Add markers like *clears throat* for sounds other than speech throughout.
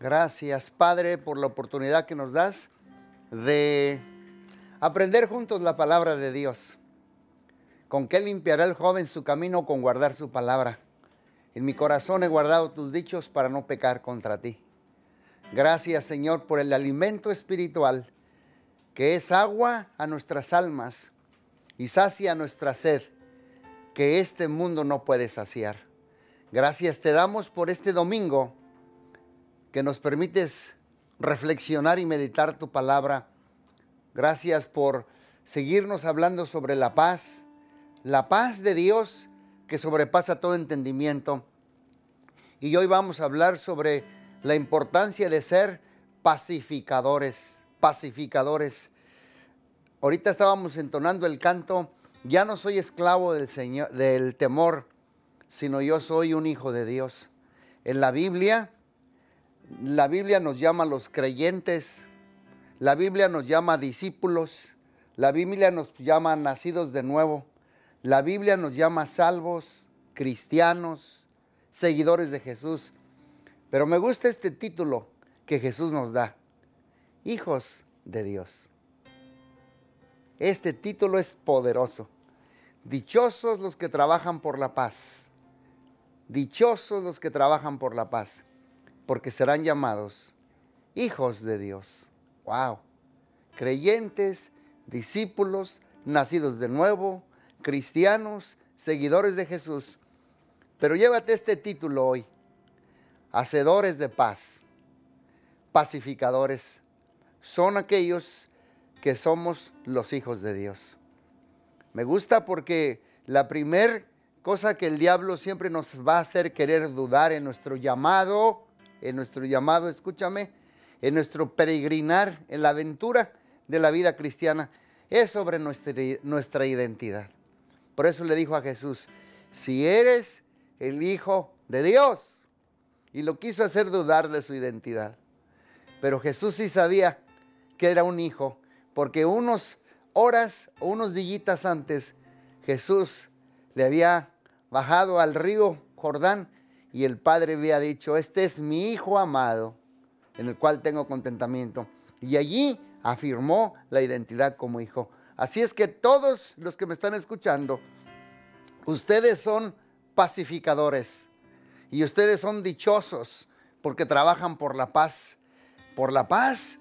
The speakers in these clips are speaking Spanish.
Gracias, Padre, por la oportunidad que nos das de aprender juntos la palabra de Dios. ¿Con qué limpiará el joven su camino? Con guardar su palabra. En mi corazón he guardado tus dichos para no pecar contra ti. Gracias, Señor, por el alimento espiritual que es agua a nuestras almas y sacia nuestra sed que este mundo no puede saciar. Gracias te damos por este domingo que nos permites reflexionar y meditar tu palabra. Gracias por seguirnos hablando sobre la paz, la paz de Dios que sobrepasa todo entendimiento. Y hoy vamos a hablar sobre la importancia de ser pacificadores, pacificadores. Ahorita estábamos entonando el canto, ya no soy esclavo del Señor del temor, sino yo soy un hijo de Dios. En la Biblia la Biblia nos llama los creyentes, la Biblia nos llama discípulos, la Biblia nos llama nacidos de nuevo, la Biblia nos llama salvos, cristianos, seguidores de Jesús. Pero me gusta este título que Jesús nos da, hijos de Dios. Este título es poderoso. Dichosos los que trabajan por la paz. Dichosos los que trabajan por la paz porque serán llamados hijos de Dios. ¡Wow! Creyentes, discípulos, nacidos de nuevo, cristianos, seguidores de Jesús. Pero llévate este título hoy. Hacedores de paz, pacificadores, son aquellos que somos los hijos de Dios. Me gusta porque la primer cosa que el diablo siempre nos va a hacer querer dudar en nuestro llamado en nuestro llamado, escúchame, en nuestro peregrinar, en la aventura de la vida cristiana, es sobre nuestra, identidad. Por eso le dijo a Jesús, si eres el Hijo de Dios, y lo quiso hacer dudar de su identidad. Pero Jesús sí sabía que era un hijo, porque unos horas o unos días antes Jesús le había bajado al río Jordán y el Padre había dicho, este es mi Hijo amado, en el cual tengo contentamiento. Y allí afirmó la identidad como hijo. Así es que todos los que me están escuchando, ustedes son pacificadores y ustedes son dichosos porque trabajan por la paz, por la paz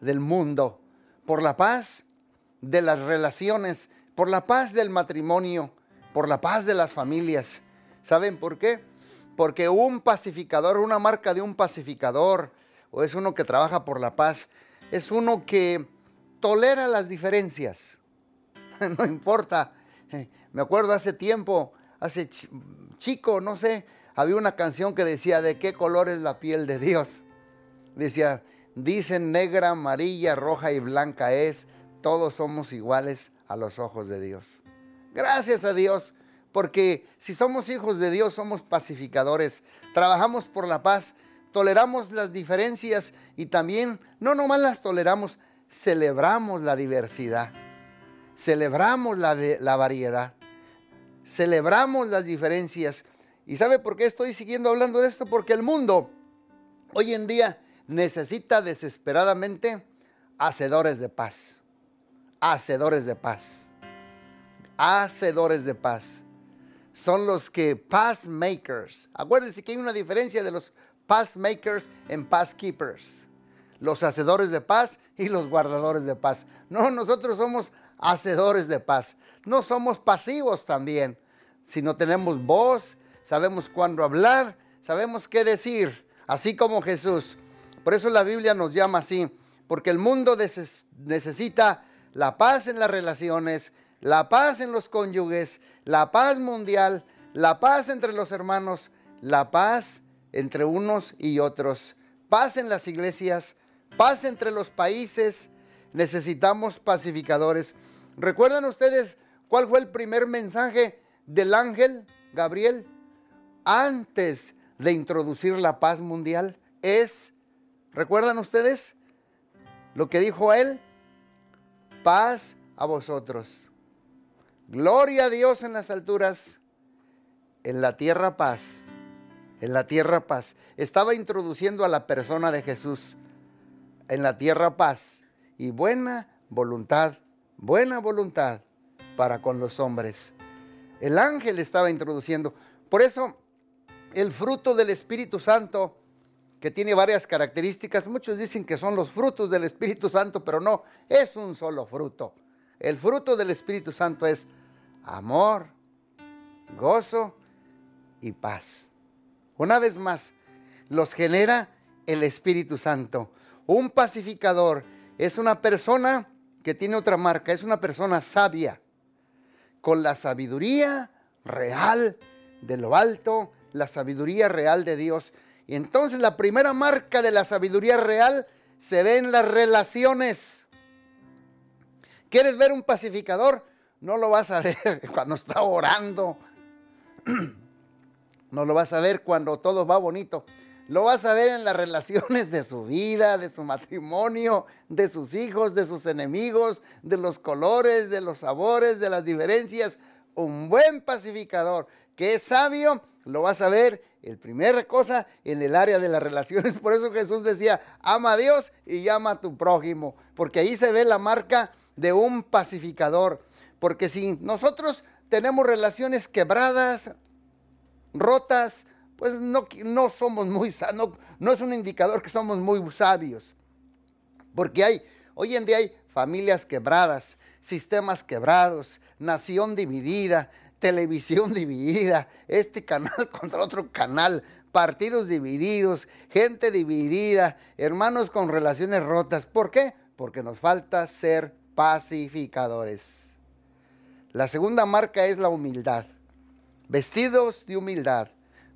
del mundo, por la paz de las relaciones, por la paz del matrimonio, por la paz de las familias. ¿Saben por qué? Porque un pacificador, una marca de un pacificador, o es uno que trabaja por la paz, es uno que tolera las diferencias. *laughs* no importa. Me acuerdo hace tiempo, hace chico, no sé, había una canción que decía, ¿de qué color es la piel de Dios? Decía, dicen negra, amarilla, roja y blanca es, todos somos iguales a los ojos de Dios. Gracias a Dios porque si somos hijos de Dios, somos pacificadores, trabajamos por la paz, toleramos las diferencias y también, no nomás las toleramos, celebramos la diversidad, celebramos la, la variedad, celebramos las diferencias. ¿Y sabe por qué estoy siguiendo hablando de esto? Porque el mundo hoy en día necesita desesperadamente hacedores de paz, hacedores de paz, hacedores de paz son los que paz makers. Acuérdense que hay una diferencia de los paz makers en paz keepers. Los hacedores de paz y los guardadores de paz. No, nosotros somos hacedores de paz. No somos pasivos también. Si no tenemos voz, sabemos cuándo hablar, sabemos qué decir, así como Jesús. Por eso la Biblia nos llama así, porque el mundo necesita la paz en las relaciones, la paz en los cónyuges, la paz mundial, la paz entre los hermanos, la paz entre unos y otros, paz en las iglesias, paz entre los países. Necesitamos pacificadores. ¿Recuerdan ustedes cuál fue el primer mensaje del ángel Gabriel antes de introducir la paz mundial? Es, ¿recuerdan ustedes lo que dijo él? Paz a vosotros. Gloria a Dios en las alturas, en la tierra paz en la tierra paz. Estaba introduciendo a la persona de Jesús en la tierra paz y buena voluntad, buena voluntad para con los hombres. El ángel estaba introduciendo. Por eso el fruto del Espíritu Santo, que tiene varias características, muchos dicen que son los frutos del Espíritu Santo, pero no, es un solo fruto. El fruto del Espíritu Santo es amor, gozo y paz. Una vez más, los genera el Espíritu Santo. Un pacificador es una persona que tiene otra marca, es una persona sabia, con la sabiduría real de lo alto, la sabiduría real de Dios. Y entonces la primera marca de la sabiduría real se ve en las relaciones. ¿Quieres ver un pacificador? No lo vas a ver *laughs* cuando está orando. *clears throat* No lo vas a ver cuando todo va bonito. Lo vas a ver en las relaciones de su vida, de su matrimonio, de sus hijos, de sus enemigos, de los colores, de los sabores, de las diferencias. Un buen pacificador que es sabio, lo vas a ver el primera cosa en el área de las relaciones. Por eso Jesús decía, ama a Dios y ama a tu prójimo, porque ahí se ve la marca de un pacificador. Porque si nosotros tenemos relaciones quebradas, rotas, pues no, no somos muy sanos, no es un indicador que somos muy sabios. Porque hay, hoy en día hay familias quebradas, sistemas quebrados, nación dividida, televisión *laughs* dividida, este canal *laughs* contra otro canal, partidos divididos, gente dividida, hermanos con relaciones rotas. ¿Por qué? Porque nos falta ser pacificadores. La segunda marca es la humildad. Vestidos de humildad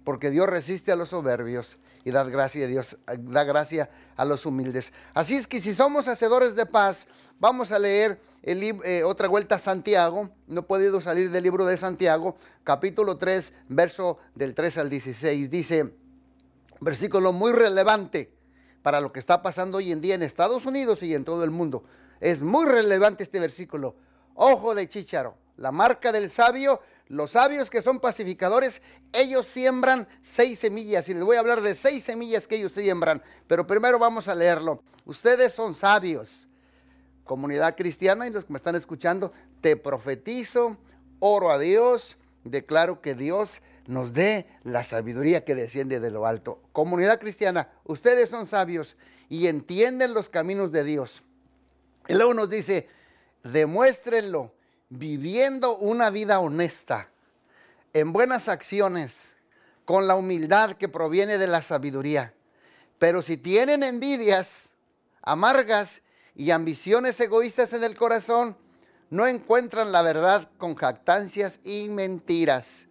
porque Dios resiste a los soberbios y da gracia a Dios, da gracia a los humildes. Así es que si somos hacedores de paz, vamos a leer eh, otra vuelta a Santiago, no he podido salir del libro de Santiago, capítulo 3, verso del 3 al 16, dice, versículo muy relevante para lo que está pasando hoy en día en Estados Unidos y en todo el mundo. Es muy relevante este versículo. Ojo de chícharo, la marca del sabio los sabios que son pacificadores, ellos siembran seis semillas. Y les voy a hablar de seis semillas que ellos siembran. Pero primero vamos a leerlo. Ustedes son sabios. Comunidad cristiana y los que me están escuchando, te profetizo, oro a Dios, declaro que Dios nos dé la sabiduría que desciende de lo alto. Comunidad cristiana, ustedes son sabios y entienden los caminos de Dios. Y luego nos dice, demuéstrenlo viviendo una vida honesta, en buenas acciones, con la humildad que proviene de la sabiduría. Pero si tienen envidias amargas y ambiciones egoístas en el corazón, no encuentran la verdad con jactancias y mentiras.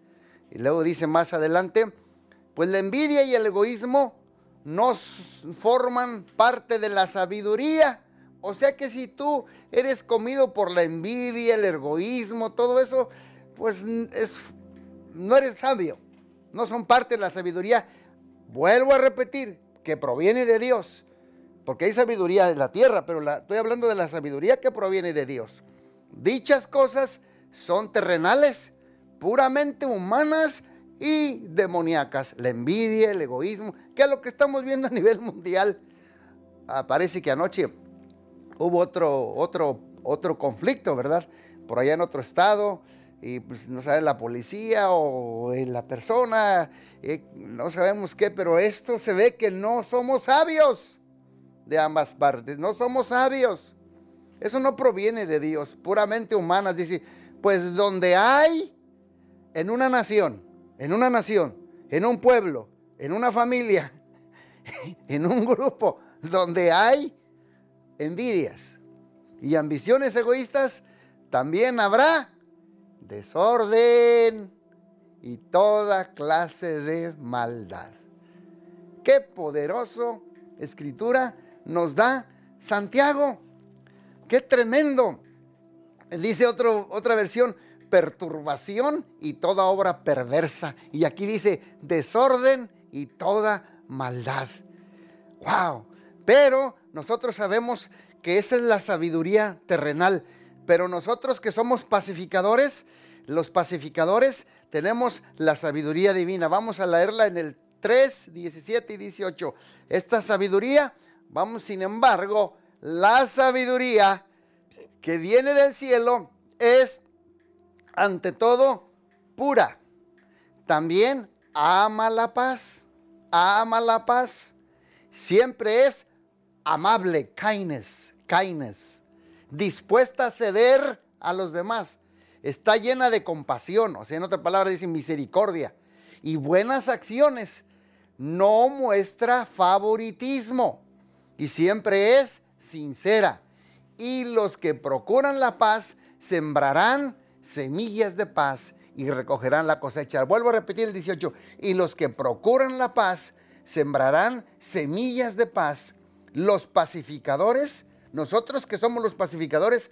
Y luego dice más adelante, pues la envidia y el egoísmo no forman parte de la sabiduría, o sea que si tú eres comido por la envidia, el egoísmo, todo eso, pues es, no eres sabio. No son parte de la sabiduría. Vuelvo a repetir, que proviene de Dios. Porque hay sabiduría de la tierra, pero estoy hablando de la sabiduría que proviene de Dios. Dichas cosas son terrenales, puramente humanas y demoníacas. La envidia, el egoísmo, que es lo que estamos viendo a nivel *laughs* mundial. Ah, parece que anoche hubo otro, otro, otro conflicto, ¿verdad? Por allá en otro estado, y pues no sabe la policía o la persona, eh, no sabemos qué, pero esto se ve que no somos sabios de ambas partes, no somos sabios. Eso no proviene de Dios, puramente humanas. Dice, pues donde hay en una nación, en una nación, en un pueblo, en una familia, *laughs* en un grupo, donde hay envidias y ambiciones egoístas, también habrá desorden y toda clase de maldad. Qué poderoso escritura nos da Santiago. Qué tremendo. Dice otra versión, perturbación y toda obra perversa. Y aquí dice desorden y toda maldad. Wow. Pero nosotros sabemos que esa es la sabiduría terrenal, pero nosotros que somos pacificadores, los pacificadores tenemos la sabiduría divina. Vamos a leerla en el 3, 17 y 18. Esta sabiduría, vamos sin embargo, la sabiduría que viene del cielo es ante todo pura. También ama la paz, ama la paz. Siempre es amable, kindness, kindness, dispuesta a ceder a los demás. Está llena de compasión, o sea, en otra palabra dice misericordia y buenas acciones. No muestra favoritismo y siempre es sincera. Y los que procuran la paz sembrarán semillas de paz y recogerán la cosecha. Vuelvo a repetir el 18. Y los que procuran la paz sembrarán semillas de paz. Los pacificadores, nosotros que somos los pacificadores,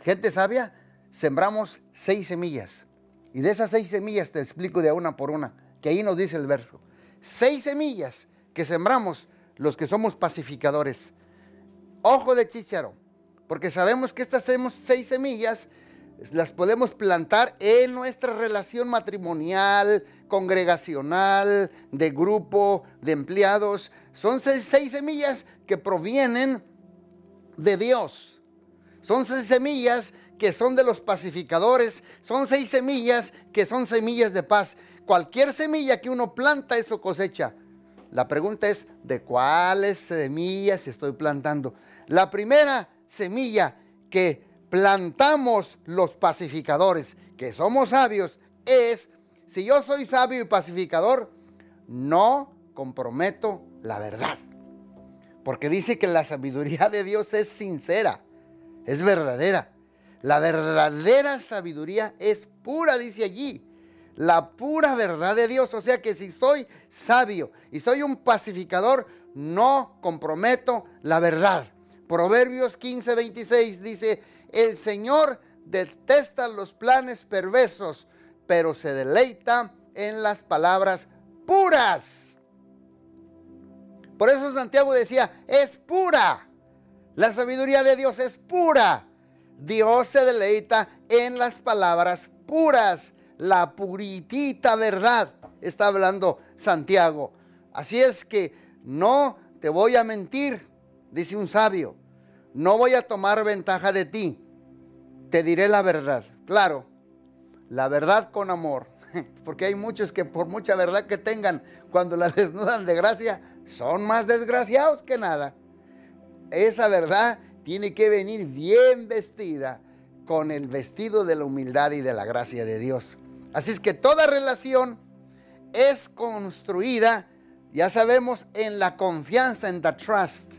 gente sabia, sembramos seis semillas. Y de esas seis semillas te explico de una por una, que ahí nos dice el verso. Seis semillas que sembramos los que somos pacificadores. Ojo de chicharo, porque sabemos que estas seis semillas las podemos plantar en nuestra relación matrimonial, congregacional, de grupo, de empleados. Son seis, semillas que provienen de Dios. Son seis semillas que son de los pacificadores. Son seis semillas que son semillas de paz. Cualquier semilla que uno planta, eso cosecha. La pregunta es, ¿de cuáles semillas estoy plantando? La primera semilla que plantamos los pacificadores, que somos sabios, es, si yo soy sabio y pacificador, no comprometo la verdad. Porque dice que la sabiduría de Dios es sincera, es verdadera. La verdadera sabiduría es pura, dice allí. La pura verdad de Dios. O sea que si soy sabio y soy un pacificador, no comprometo la verdad. Proverbios 15, 26 dice, el Señor detesta los planes perversos, pero se deleita en las palabras puras. Por eso Santiago decía, es pura. La sabiduría de Dios es pura. Dios se deleita en las palabras puras, la puritita verdad, está hablando Santiago. Así es que no te voy a mentir, dice un sabio, no voy a tomar ventaja de ti, te diré la verdad. Claro, la verdad con amor, *laughs* porque hay muchos que por mucha verdad que tengan, cuando la *laughs* desnudan de gracia, son más desgraciados que nada. Esa verdad tiene que venir bien vestida con el vestido de la humildad y de la gracia de Dios. Así es que toda relación es construida, ya sabemos, en la confianza, en the trust.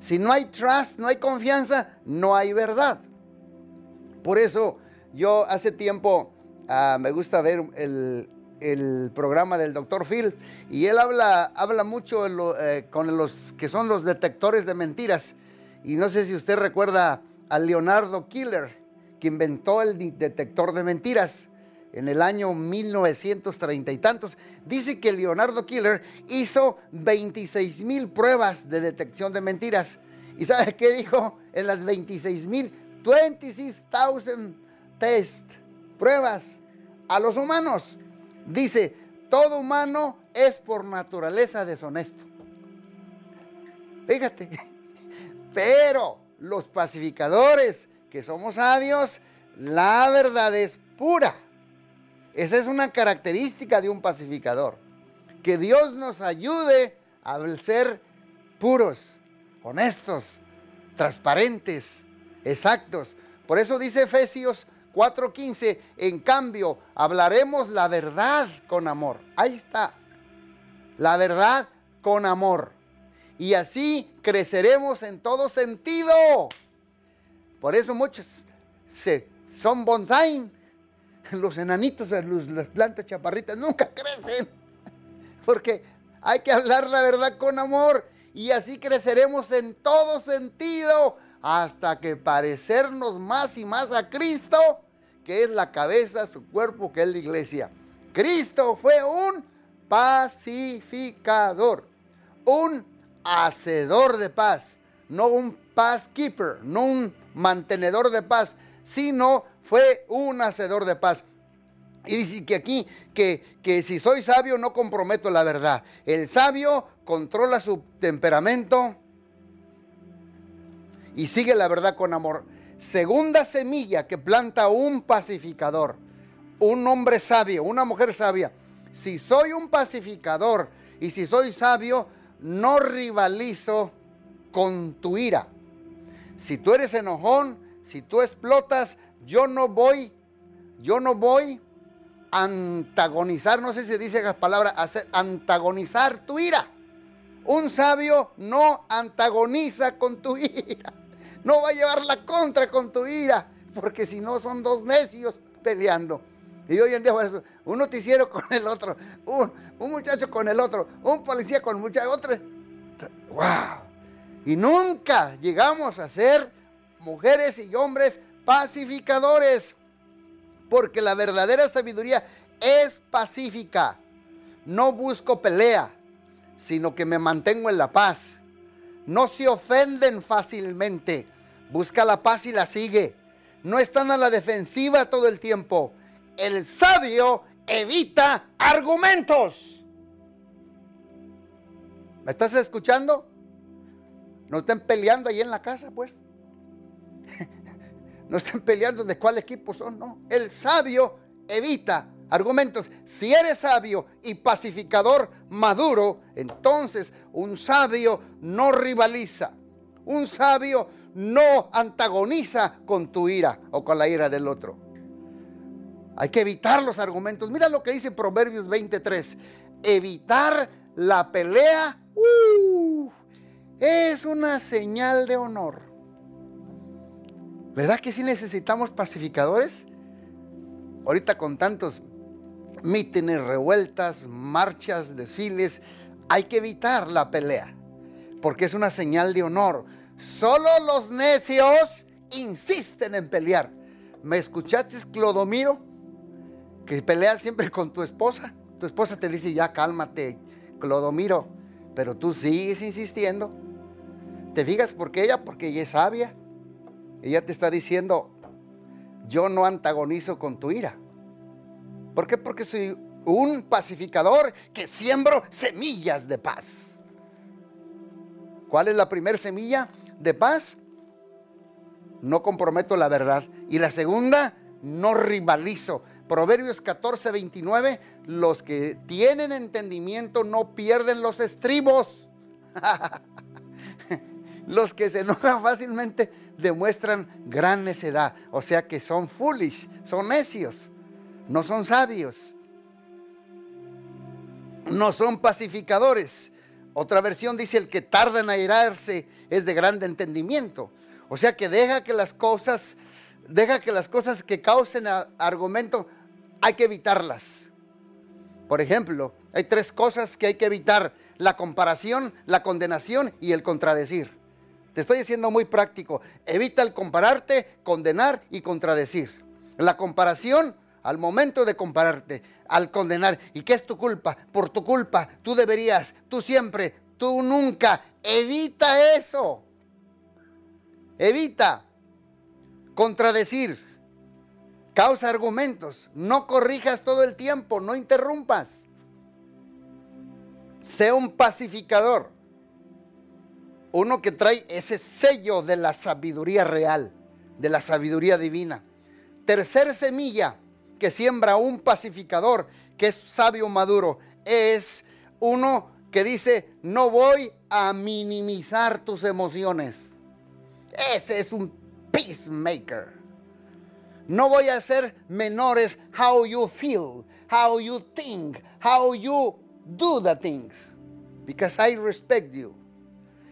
Si no hay trust, no hay confianza, no hay verdad. Por eso yo hace tiempo ah, me gusta ver el, programa del doctor Phil y él habla, habla mucho eh, con los que son los detectores de mentiras. Y no sé si usted recuerda a Leonardo Killer, que inventó el detector de mentiras en el año 1930 y tantos. Dice que Leonardo Killer hizo 26 mil pruebas de detección de mentiras. ¿Y sabe qué dijo? En las 26 mil, 26,000 test, pruebas a los humanos. Dice, todo humano es por naturaleza deshonesto. Fíjate, *laughs* pero los pacificadores, que somos sabios, la verdad es pura. Esa es una característica de un pacificador. Que Dios nos ayude a ser puros, honestos, transparentes, exactos. Por eso dice Efesios 4:15, en cambio, hablaremos la verdad con amor. Ahí está. La verdad con amor y así creceremos en todo sentido. Por eso muchos se, son bonsai. Los enanitos, las plantas chaparritas nunca crecen. *laughs* Porque hay que hablar la verdad con amor. Y así creceremos en todo sentido hasta que parecernos más y más a Cristo, que es la cabeza, su cuerpo, que es la iglesia. Cristo fue un pacificador, un hacedor de paz, no un keeper, no un mantenedor de paz, sino fue un hacedor de paz. Y dice que aquí, que, que si soy sabio no comprometo la verdad. El sabio controla su temperamento y sigue la verdad con amor. Segunda semilla que planta un pacificador, un hombre sabio, una mujer sabia. Si soy un pacificador y si soy sabio, no rivalizo con tu ira. Si tú eres enojón, si tú explotas, yo no voy, yo no voy a antagonizar, no sé si dice las palabras, hacer, antagonizar tu ira. Un sabio no antagoniza con tu *laughs* ira. No va a llevar la contra con tu ira, porque si no son dos necios peleando. Y hoy en día un noticiero con el otro, un, muchacho con el otro, un policía con muchacho, otro. ¡Wow! Y nunca llegamos a ser mujeres y hombres pacificadores, porque la verdadera sabiduría es pacífica. No busco pelea, sino que me mantengo en la paz. No se ofenden fácilmente. Busca la paz y la sigue. No están a la defensiva todo el tiempo. El sabio evita argumentos. ¿Me estás escuchando? No estén peleando ahí en la casa, pues. *laughs* No estén peleando de cuál equipo son, no. El sabio evita argumentos. Si eres sabio y pacificador maduro, entonces un sabio no rivaliza. Un sabio no antagoniza con tu ira o con la ira del otro. Hay que evitar los argumentos. Mira lo que dice Proverbios 23. Evitar la pelea uh, es una señal de honor. ¿Verdad que sí necesitamos pacificadores? Ahorita con tantos mítines, revueltas, marchas, desfiles, hay que evitar la pelea, porque es una señal de honor. Solo los necios insisten en pelear. ¿Me escuchaste, Clodomiro? Que peleas siempre con tu esposa. Tu esposa te dice, ya cálmate, Clodomiro. Pero tú sigues insistiendo. ¿Te fijas por qué ella? Porque ella es sabia. Ella te está diciendo, yo no antagonizo con tu ira. ¿Por qué? Porque soy un pacificador que siembro semillas de paz. ¿Cuál es la primera semilla de paz? No comprometo la verdad. Y la segunda, no rivalizo. Proverbios 14, 29, los que tienen entendimiento no pierden los estribos. *laughs* los que se enojan fácilmente demuestran gran necedad. O sea que son foolish, son necios no son sabios, no son pacificadores. Otra versión dice el que tarda en airarse es de grande entendimiento. O sea que deja que las cosas, deja que las cosas que causen argumento, hay que evitarlas. Por ejemplo, hay tres cosas que hay que evitar. La comparación, la condenación y el contradecir. Te estoy diciendo muy práctico. Evita el compararte, condenar y contradecir. La comparación al momento de compararte, al condenar, ¿y qué es tu culpa? Por tu culpa, tú deberías, tú siempre, tú nunca. Evita eso. Evita contradecir. Causa argumentos. No corrijas todo el tiempo, no interrumpas. Sé un pacificador. Uno que trae ese sello de la sabiduría real, de la sabiduría divina. Tercer semilla, que siembra un pacificador, que es sabio maduro, es uno que dice, no voy a minimizar tus emociones. Ese es un peacemaker. No voy a hacer menores how you feel, how you think, how you do the things, because I respect you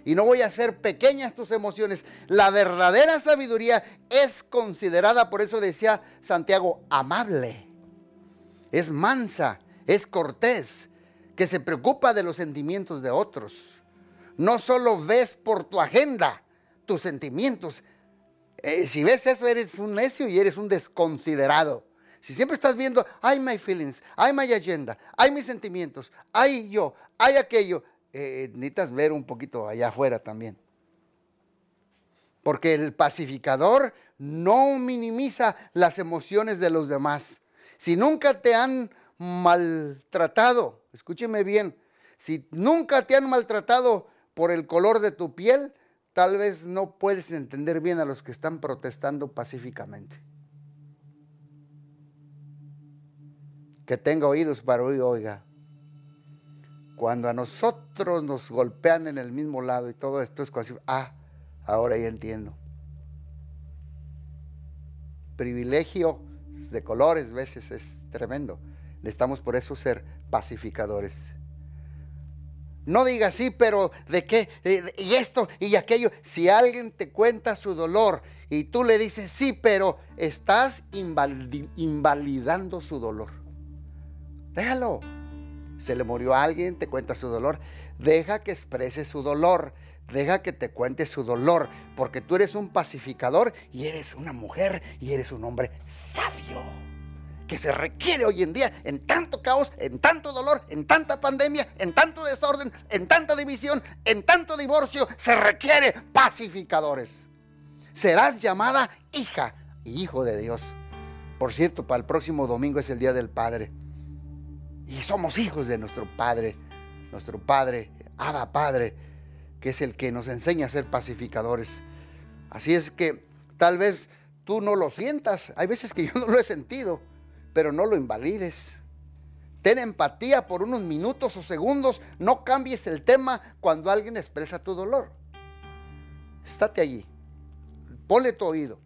y no voy a hacer pequeñas tus emociones. La verdadera sabiduría es considerada, por eso decía Santiago, amable. Es mansa, es cortés, que se preocupa de los sentimientos de otros. No solo ves por tu agenda tus sentimientos. Eh, si ves eso, eres un necio y eres un desconsiderado. Si siempre estás viendo, hay my feelings, hay my agenda, hay mis sentimientos, hay yo, hay aquello, eh, necesitas ver un poquito allá afuera también. Porque el pacificador no minimiza las emociones de los demás. Si nunca te han maltratado, escúcheme bien, si nunca te han maltratado por el color de tu piel, tal vez no puedes entender bien a los que están protestando pacíficamente. Que tenga oídos para oír, oiga. Cuando a nosotros nos golpean en el mismo lado y todo esto es así, ah, ahora ya entiendo. Privilegio de colores veces es tremendo. Necesitamos por eso ser pacificadores. No diga sí, pero ¿de qué? Y esto y aquello. Si alguien te cuenta su dolor y tú le dices sí, pero estás invalidando su dolor. Déjalo. Se le murió a alguien, te cuenta su dolor. Deja que exprese su dolor. Deja que te cuente su dolor, porque tú eres un pacificador y eres una mujer y eres un hombre sabio que se requiere hoy en día en tanto caos, en tanto dolor, en tanta pandemia, en tanto desorden, en tanta división, en tanto divorcio, se requiere pacificadores. Serás llamada hija y hijo de Dios. Por cierto, para el próximo domingo es el Día del Padre. Y somos hijos de nuestro Padre, nuestro Padre, Abba Padre, que es el que nos enseña a ser pacificadores. Así es que tal vez tú no lo sientas. Hay veces que *laughs* yo no lo he sentido pero no lo invalides. Ten empatía por unos minutos o segundos. No cambies el tema cuando alguien expresa tu dolor. Estate allí. Ponle tu oído.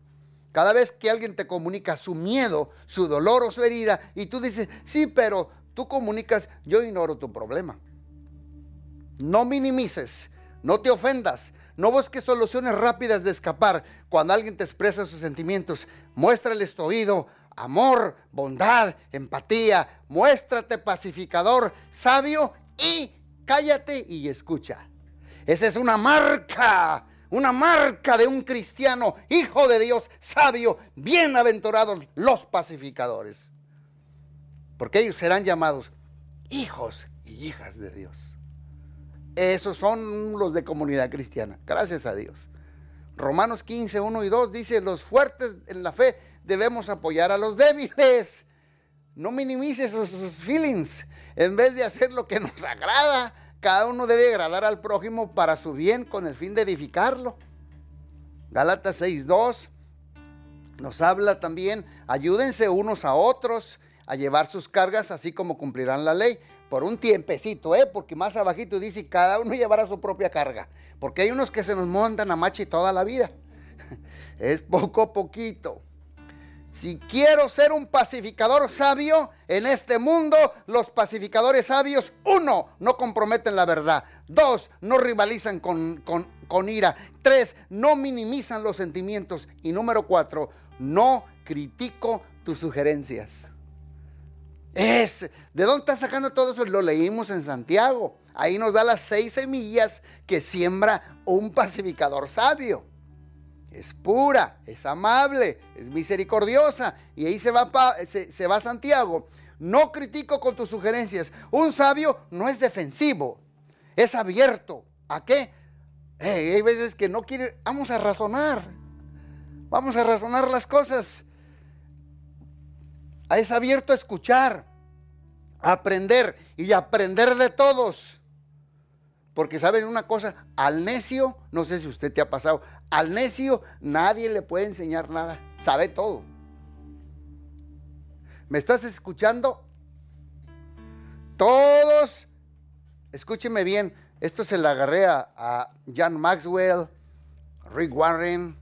Cada vez que alguien te comunica su miedo, su dolor o su herida, y tú dices, sí, pero tú comunicas, yo ignoro tu problema. No minimices, no te ofendas, no busques soluciones rápidas de escapar cuando alguien te expresa sus sentimientos. Muéstrales tu oído, amor, bondad, empatía. Muéstrate pacificador, sabio y cállate y escucha. Esa es una marca, una marca de un cristiano, hijo de Dios, sabio, bienaventurados los pacificadores. Porque ellos serán llamados hijos y hijas de Dios. Esos son los de comunidad cristiana, gracias a Dios. Romanos 15, 1 y 2 dice, los fuertes en la fe debemos apoyar a los débiles. No minimices sus, feelings. En vez de hacer lo que nos agrada, cada uno debe agradar al prójimo para su bien con el fin de edificarlo. Gálatas 6.2 nos habla también, ayúdense unos a otros a llevar sus cargas así como cumplirán la ley. Por un tiempecito, ¿eh? Porque más abajito dice, cada uno llevará su propia carga. Porque hay unos que se nos montan a machi toda la vida. *laughs* Es poco a poquito. Si quiero ser un pacificador sabio en este mundo, los pacificadores sabios, uno, no comprometen la verdad. Dos, no rivalizan con, con ira. Tres, no minimizan los sentimientos. Y número cuatro, no critico tus sugerencias. Es, ¿de dónde está sacando todo eso? Lo leímos en Santiago. Ahí nos da las seis semillas que siembra un pacificador sabio es pura, es amable, es misericordiosa. Y ahí se va, se, va Santiago. No critico con tus sugerencias. Un sabio no es defensivo, es abierto. ¿A qué? hay veces que no quiere, vamos a razonar. Vamos a razonar las cosas. Es abierto a escuchar, a aprender y aprender de todos. Porque saben una cosa, al necio, no sé si usted te ha pasado, al necio nadie le puede enseñar nada, sabe todo. ¿Me estás escuchando? Todos, escúcheme bien, esto se le agarré a, John Maxwell, Rick Warren,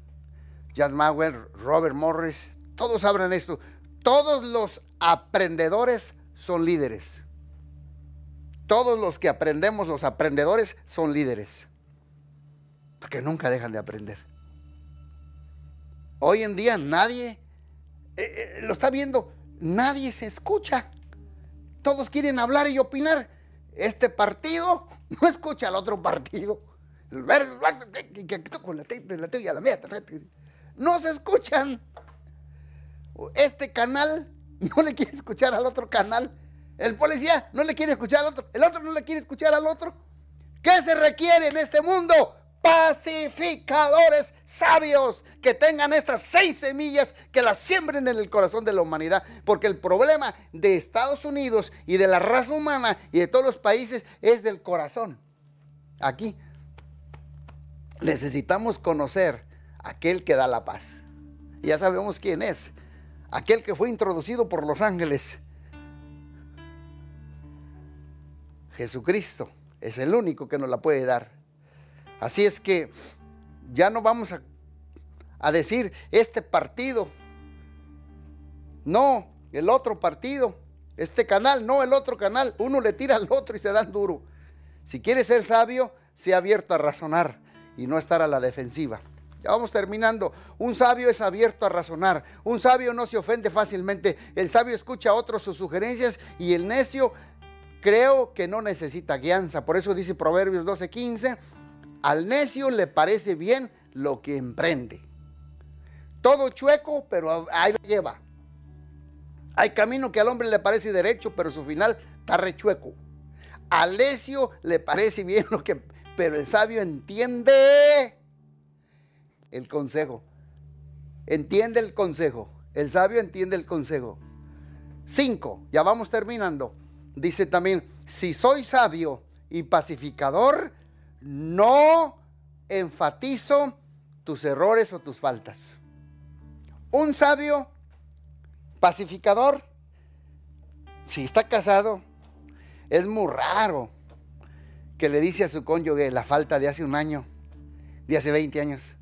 John Maxwell, Robert Morris, todos hablan esto. Todos los aprendedores son líderes. Todos los que aprendemos, los aprendedores, son líderes. Porque nunca dejan de aprender. Hoy en día nadie, eh, eh, lo está viendo, nadie se escucha. Todos quieren hablar y opinar. Este partido no escucha al otro partido. No se escuchan. Este canal *laughs* no le quiere escuchar al otro canal. El policía no le quiere escuchar al otro. El otro no le quiere escuchar al otro. ¿Qué se requiere en este mundo? pacificadores sabios que tengan estas seis semillas que las siembren en el corazón de la humanidad. Porque el problema de Estados Unidos y de la raza humana y de todos los países es del corazón. Aquí necesitamos conocer aquel que da la paz. Ya sabemos quién es. Aquel que fue introducido por los ángeles. Jesucristo es el único que nos la puede dar. Así es que ya no vamos a, a decir este partido. No, el otro partido. Este canal, no el otro canal. Uno le tira al otro y se dan duro. Si quiere ser sabio, sea abierto a razonar y no estar a la defensiva. Ya vamos terminando. Un sabio es abierto a razonar. Un sabio no se ofende fácilmente. El sabio escucha a otros sus sugerencias y el necio creo que no necesita guianza. Por eso dice Proverbios 12:15, al necio le parece bien lo que emprende. Todo chueco, pero ahí lo lleva. Hay camino que al hombre le parece derecho, pero su final está rechueco. Al necio le parece bien lo que, pero el sabio entiende el consejo. Entiende el consejo. El sabio entiende el consejo. Cinco, ya vamos terminando. Dice también, si soy sabio y pacificador, no enfatizo tus errores o tus faltas. Un sabio pacificador, si está casado, es muy raro que le dice a su cónyuge la falta de hace un año, de hace 20 años.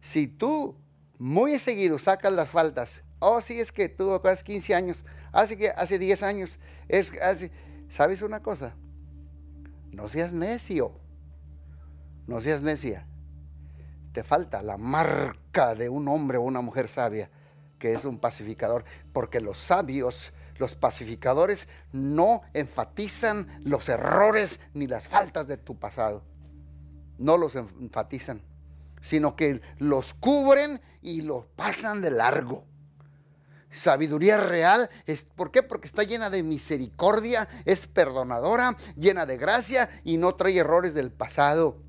Si tú muy seguido sacas las faltas, oh, sí, es que tú hace 15 años, hace, que, hace 10 años, es, ¿sabes una cosa? No seas necio, no seas necia. Te falta la marca de un hombre o una mujer sabia, que es un pacificador, porque los sabios, los pacificadores, no enfatizan los errores ni las faltas de tu pasado. No los enfatizan sino que los cubren y los pasan de largo. Sabiduría real, es, ¿por qué? Porque está llena de misericordia, es perdonadora, llena de gracia y no trae errores del pasado.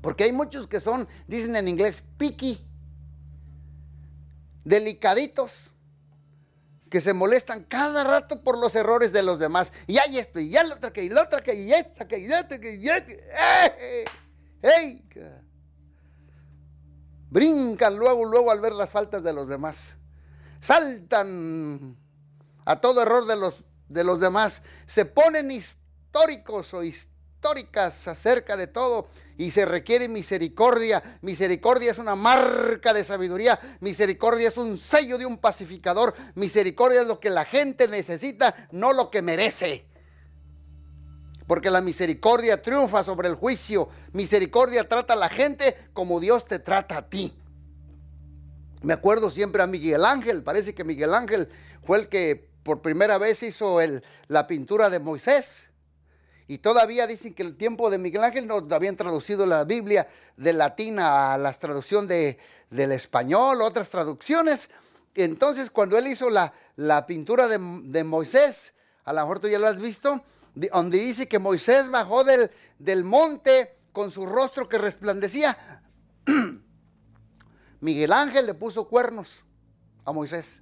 Porque hay muchos que son, dicen en inglés, picky, delicaditos, que se molestan cada rato por los errores de los demás. Y hay esto, y hay la otra que, y la otra que, y esta que, y esta que, y esta. ¡Ey! ¡Ey! Brincan luego, luego al ver las faltas de los demás. Saltan a todo error de los, de los demás. Se ponen históricos o históricas acerca de todo y se requiere misericordia. Misericordia es una marca de sabiduría. Misericordia es un sello de un pacificador. Misericordia es lo que la gente necesita, no lo que merece porque la misericordia triunfa sobre el juicio. Misericordia trata a la gente como Dios te trata a ti. Me acuerdo siempre a Miguel Ángel, parece que Miguel Ángel fue el que por primera vez hizo la pintura de Moisés. Y todavía dicen que el tiempo de Miguel Ángel no habían traducido la Biblia de latín a la traducción de, del español, otras traducciones. Entonces, cuando él hizo la, la pintura de, de Moisés, a lo mejor tú ya lo has visto, donde dice que Moisés bajó del, del monte con su rostro que resplandecía. *clears throat* Miguel Ángel le puso cuernos a Moisés.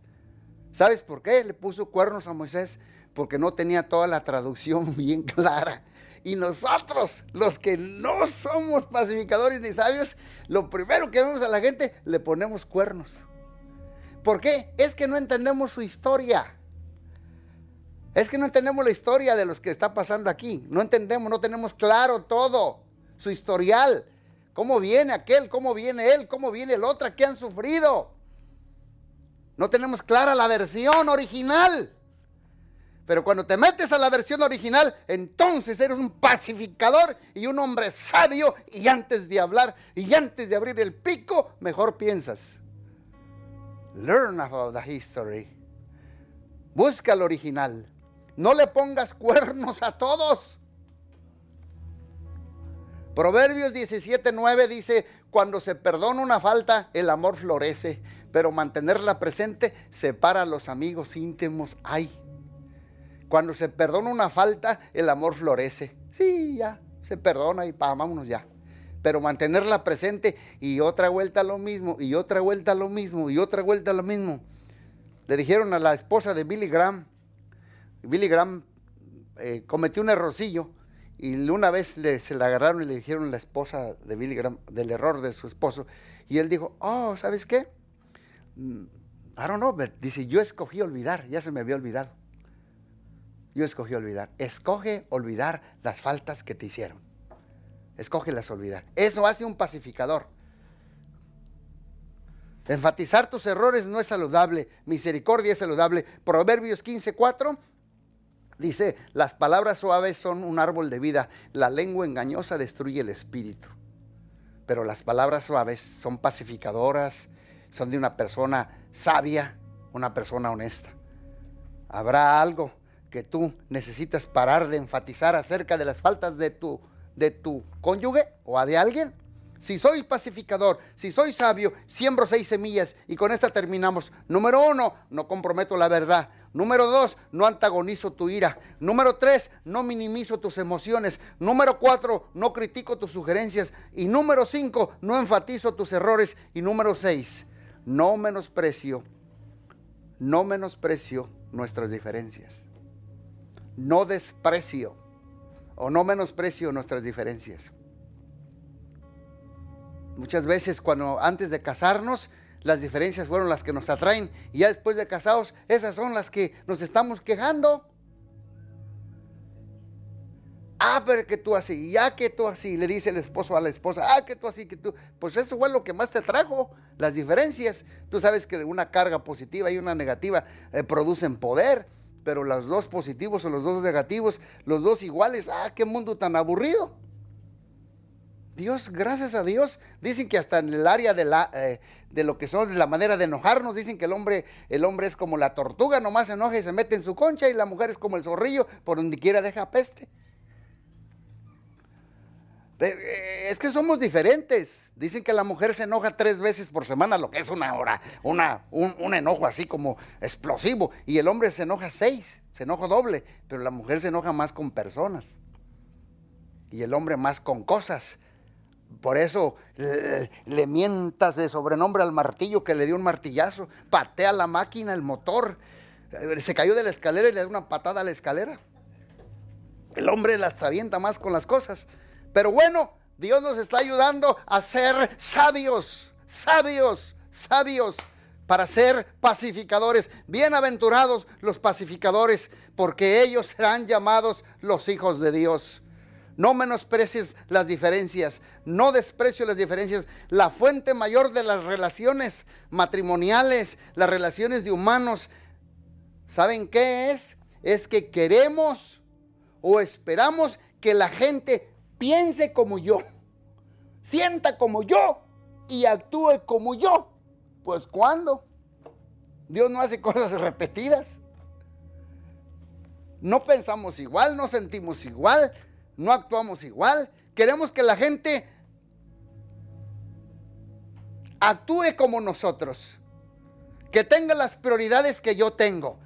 ¿Sabes por qué le puso cuernos a Moisés? Porque no tenía toda la traducción *laughs* bien clara. Y nosotros, los que no somos pacificadores ni sabios, lo primero que vemos a la gente, le ponemos cuernos. ¿Por qué? Es que no entendemos su historia. Es que no entendemos la historia de los que está pasando aquí. No entendemos, no tenemos claro todo, su historial. ¿Cómo viene aquel? ¿Cómo viene él? ¿Cómo viene el otro? ¿Qué han sufrido? No tenemos clara la versión original. Pero cuando te metes a la versión original, entonces eres un pacificador y un hombre sabio. Y antes de hablar y antes de abrir el pico, mejor piensas. Learn about the history. Busca el original. No le pongas cuernos a todos. Proverbios 17:9 dice, cuando se perdona una falta, el amor florece, pero mantenerla presente separa a los amigos íntimos. Ay, cuando se perdona una falta, el amor florece. Sí, ya, se perdona y vámonos ya. pero mantenerla presente y otra vuelta lo mismo, y otra vuelta lo mismo, y otra vuelta lo mismo. Le dijeron a la esposa de Billy Graham, Billy Graham eh, cometió un errorcillo y una vez se la agarraron y le dijeron la esposa de Billy Graham del error de su esposo. Y él dijo, oh, ¿sabes qué? Mm, I don't know, dice, yo escogí olvidar, ya se me había olvidado. Yo escogí olvidar. Escoge olvidar las faltas que te hicieron. Escógelas olvidar. Eso hace un pacificador. Enfatizar tus errores no es saludable. Misericordia es saludable. Proverbios 15:4 dice, las palabras suaves son un árbol de vida. La lengua engañosa destruye el espíritu. Pero las palabras suaves son pacificadoras, son de una persona sabia, una persona honesta. Habrá algo que tú necesitas parar de enfatizar acerca de las faltas de tu, de tu cónyuge o de alguien. Si soy pacificador, si soy sabio, siembro seis semillas y con esta terminamos. Número uno, no comprometo la verdad. Número dos, no antagonizo tu ira. Número tres, no minimizo tus emociones. Número cuatro, no critico tus sugerencias. Y número cinco, no enfatizo tus errores. Y número seis, no menosprecio, no menosprecio nuestras diferencias. No desprecio o no menosprecio nuestras diferencias. Muchas veces cuando antes de casarnos las diferencias fueron las que nos atraen y ya después de casados esas son las que nos estamos quejando. Ah, pero que tú así, ya que tú así, le dice el esposo a la esposa, ah, que tú así, que tú. Pues eso fue lo que más te trajo, las diferencias. Tú sabes que una carga positiva y una negativa eh, producen poder, pero los dos positivos o los dos negativos, los dos iguales, ah, qué mundo tan aburrido. Dios, gracias a Dios, dicen que hasta en el área de, la, eh, de lo que son la manera de enojarnos, dicen que el hombre, el hombre es como la tortuga, nomás se enoja y se mete en su concha, y la mujer es como el zorrillo, por donde quiera deja peste. Eh, es que somos diferentes. Dicen que la mujer se enoja tres veces por semana, lo que es una hora, una, un, enojo así como explosivo. Y el hombre se enoja seis, se enoja doble, pero la mujer se enoja más con personas. Y el hombre más con cosas. Por eso le, mientas de sobrenombre al martillo que le dio un martillazo, patea la máquina, el motor, eh, se cayó de la escalera y le da una patada a la escalera. El hombre las avienta más con las cosas. Pero bueno, Dios nos está ayudando a ser sabios, sabios, sabios para ser pacificadores. Bienaventurados los pacificadores, porque ellos serán llamados los hijos de Dios. No menosprecies las diferencias, no desprecio las diferencias. La fuente mayor de las relaciones matrimoniales, las relaciones de humanos, ¿saben qué es? Es que queremos o esperamos que la gente piense como yo, sienta como yo y actúe como yo. Pues ¿cuándo? Dios no hace cosas repetidas. No pensamos igual, no sentimos igual, no actuamos igual. Queremos que la gente actúe como nosotros, que tenga las prioridades que yo tengo,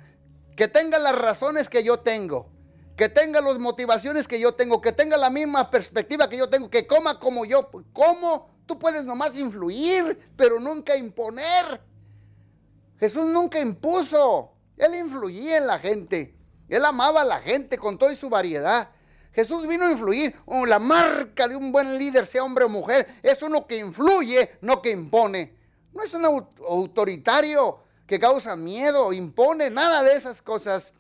que tenga las razones que yo tengo, que tenga las motivaciones que yo tengo, que tenga la misma perspectiva que yo tengo, que coma como yo. ¿Cómo? Tú puedes nomás influir, pero nunca imponer. Jesús nunca impuso, Él influía en la gente. Él amaba a la gente con toda su variedad. Jesús vino a influir. Oh, la marca de un buen líder, sea hombre o mujer, es uno que influye, no que impone. No es un autoritario que causa miedo, impone, nada de esas cosas.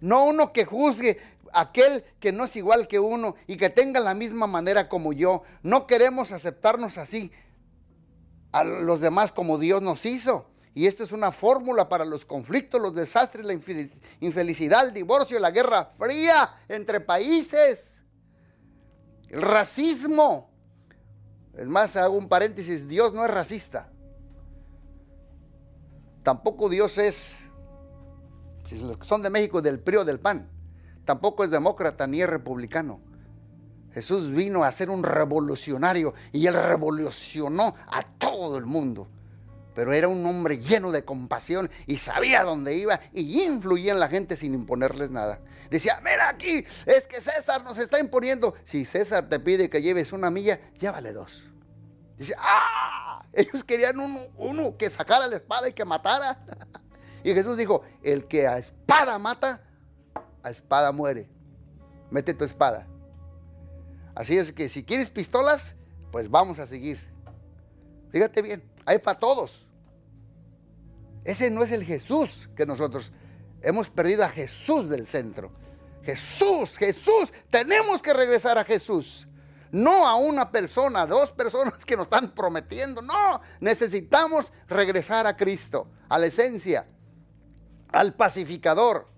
No uno que juzgue aquel que no es igual que uno y que tenga la misma manera como yo. No queremos aceptarnos así a los demás como Dios nos hizo. Y esta es una fórmula para los conflictos, los desastres, la infelicidad, el divorcio, la guerra fría entre países, el racismo. Es más, hago un paréntesis, Dios no es racista. Tampoco Dios es si son de México, del PRI o del PAN. Tampoco es demócrata ni es republicano. Jesús vino a ser un revolucionario y él revolucionó a todo el mundo. Pero era un hombre lleno de compasión y sabía dónde iba y influía en la gente sin imponerles nada. Decía, mira aquí, es que César nos está imponiendo. Si César te pide que lleves una milla, llévale dos. Dice, ah, ellos querían uno, uno que sacara la espada y que matara. *laughs* Y Jesús dijo, el que a espada mata, a espada muere. Mete tu espada. Así es que si quieres pistolas, pues vamos a seguir. Fíjate bien, hay para todos. Ese no es el Jesús que nosotros hemos perdido a Jesús del centro. Jesús, Jesús, tenemos que regresar a Jesús. No a una persona, dos personas que nos están prometiendo. No, necesitamos regresar a Cristo, a la esencia, al pacificador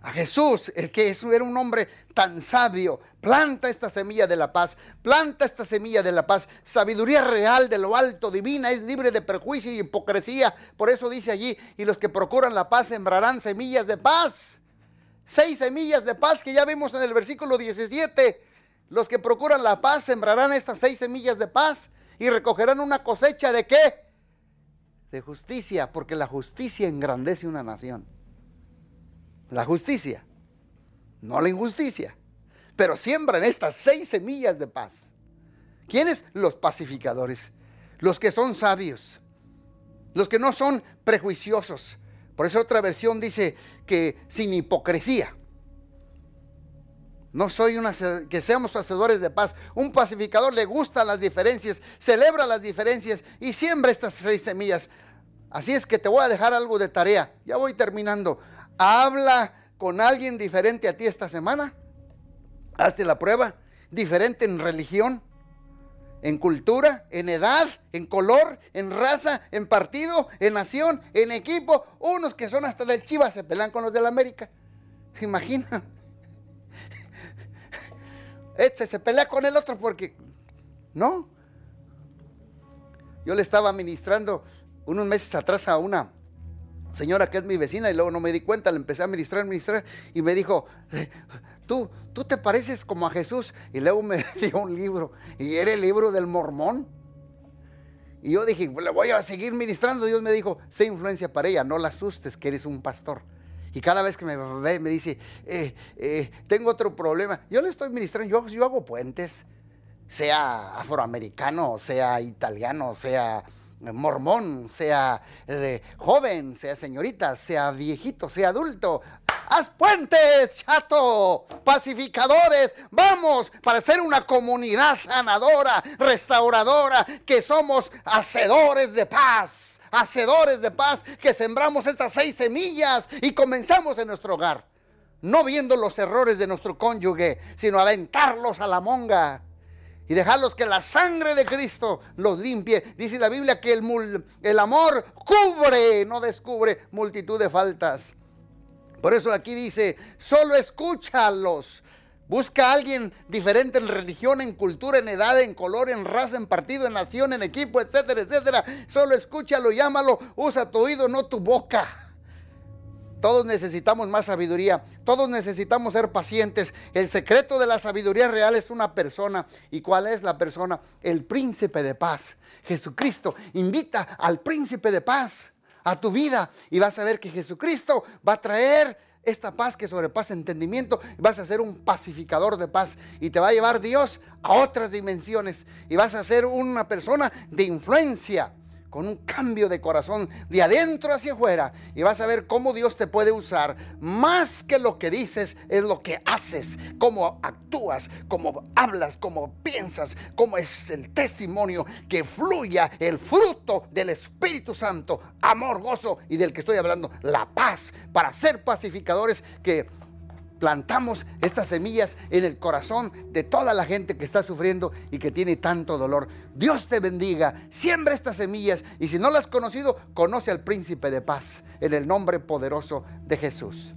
a Jesús, el que era un hombre tan sabio, planta esta semilla de la paz, planta esta semilla de la paz, sabiduría real de lo alto, divina, es libre de perjuicio y hipocresía. Por eso dice allí, y los que procuran la paz sembrarán semillas de paz. Seis semillas de paz que ya vimos en el versículo 17. Los que procuran la paz sembrarán estas seis semillas de paz y recogerán una cosecha de qué? De justicia, porque la justicia engrandece una nación la justicia, no la injusticia. Pero siembran estas seis semillas de paz. ¿Quiénes? Los pacificadores, los que son sabios, los que no son prejuiciosos. Por eso otra versión dice que sin hipocresía. No soy una que seamos hacedores de paz. Un pacificador le gustan las diferencias, celebra las diferencias y siembra estas seis semillas. Así es que te voy a dejar algo de tarea. Ya voy terminando. Habla con alguien diferente a ti esta semana. Hazte la prueba. Diferente en religión, en cultura, en edad, en color, en raza, en partido, en nación, en equipo. Unos que son hasta del Chivas se pelean con los del América. Imagina. Este se pelea con el otro porque no. Yo le estaba ministrando unos meses atrás a una señora que es mi vecina y luego no me di cuenta, le empecé a ministrar, ministrar y me dijo, eh, tú, tú te pareces como a Jesús y luego me *laughs* dio un libro y era el libro del mormón. Y yo dije, le voy a seguir ministrando. Dios me dijo, sé influencia para ella, no la asustes que eres un pastor. Y cada vez que me ve, me dice, eh, eh, tengo otro problema. Yo le estoy ministrando, yo, yo hago puentes, sea afroamericano, sea italiano, sea mormón, sea de joven, sea señorita, sea viejito, sea adulto. Haz puentes, chato, pacificadores. Vamos para ser una comunidad sanadora, restauradora, que somos hacedores de paz, hacedores de paz, que sembramos estas seis semillas y comenzamos en nuestro hogar. No viendo los errores de nuestro cónyuge, sino aventarlos a la monga y dejarlos que la sangre de Cristo los limpie. Dice la Biblia que el, el amor cubre, no descubre multitud de faltas. Por eso aquí dice, solo escúchalos. Busca a alguien diferente en religión, en cultura, en edad, en color, en raza, en partido, en nación, en equipo, etcétera, etcétera. Solo escúchalo, llámalo, usa tu oído, no tu boca. Todos necesitamos más sabiduría, todos necesitamos ser pacientes. El secreto de la sabiduría real es una persona. ¿Y cuál es la persona? El príncipe de paz. Jesucristo invita al príncipe de paz a tu vida y vas a ver que Jesucristo va a traer esta paz que sobrepasa entendimiento. Vas a ser un pacificador de paz y te va a llevar Dios a otras dimensiones y vas a ser una persona de influencia con un cambio de corazón de adentro hacia afuera y vas a ver cómo Dios te puede usar. Más que lo que dices es lo que haces, cómo actúas, cómo hablas, cómo piensas, cómo es el testimonio que fluya el fruto del Espíritu Santo, amor, gozo y del que estoy hablando, la paz, para ser pacificadores que plantamos estas semillas en el corazón de toda la gente que está sufriendo y que tiene tanto dolor. Dios te bendiga, siembra estas semillas y si no las has conocido, conoce al príncipe de paz en el nombre poderoso de Jesús.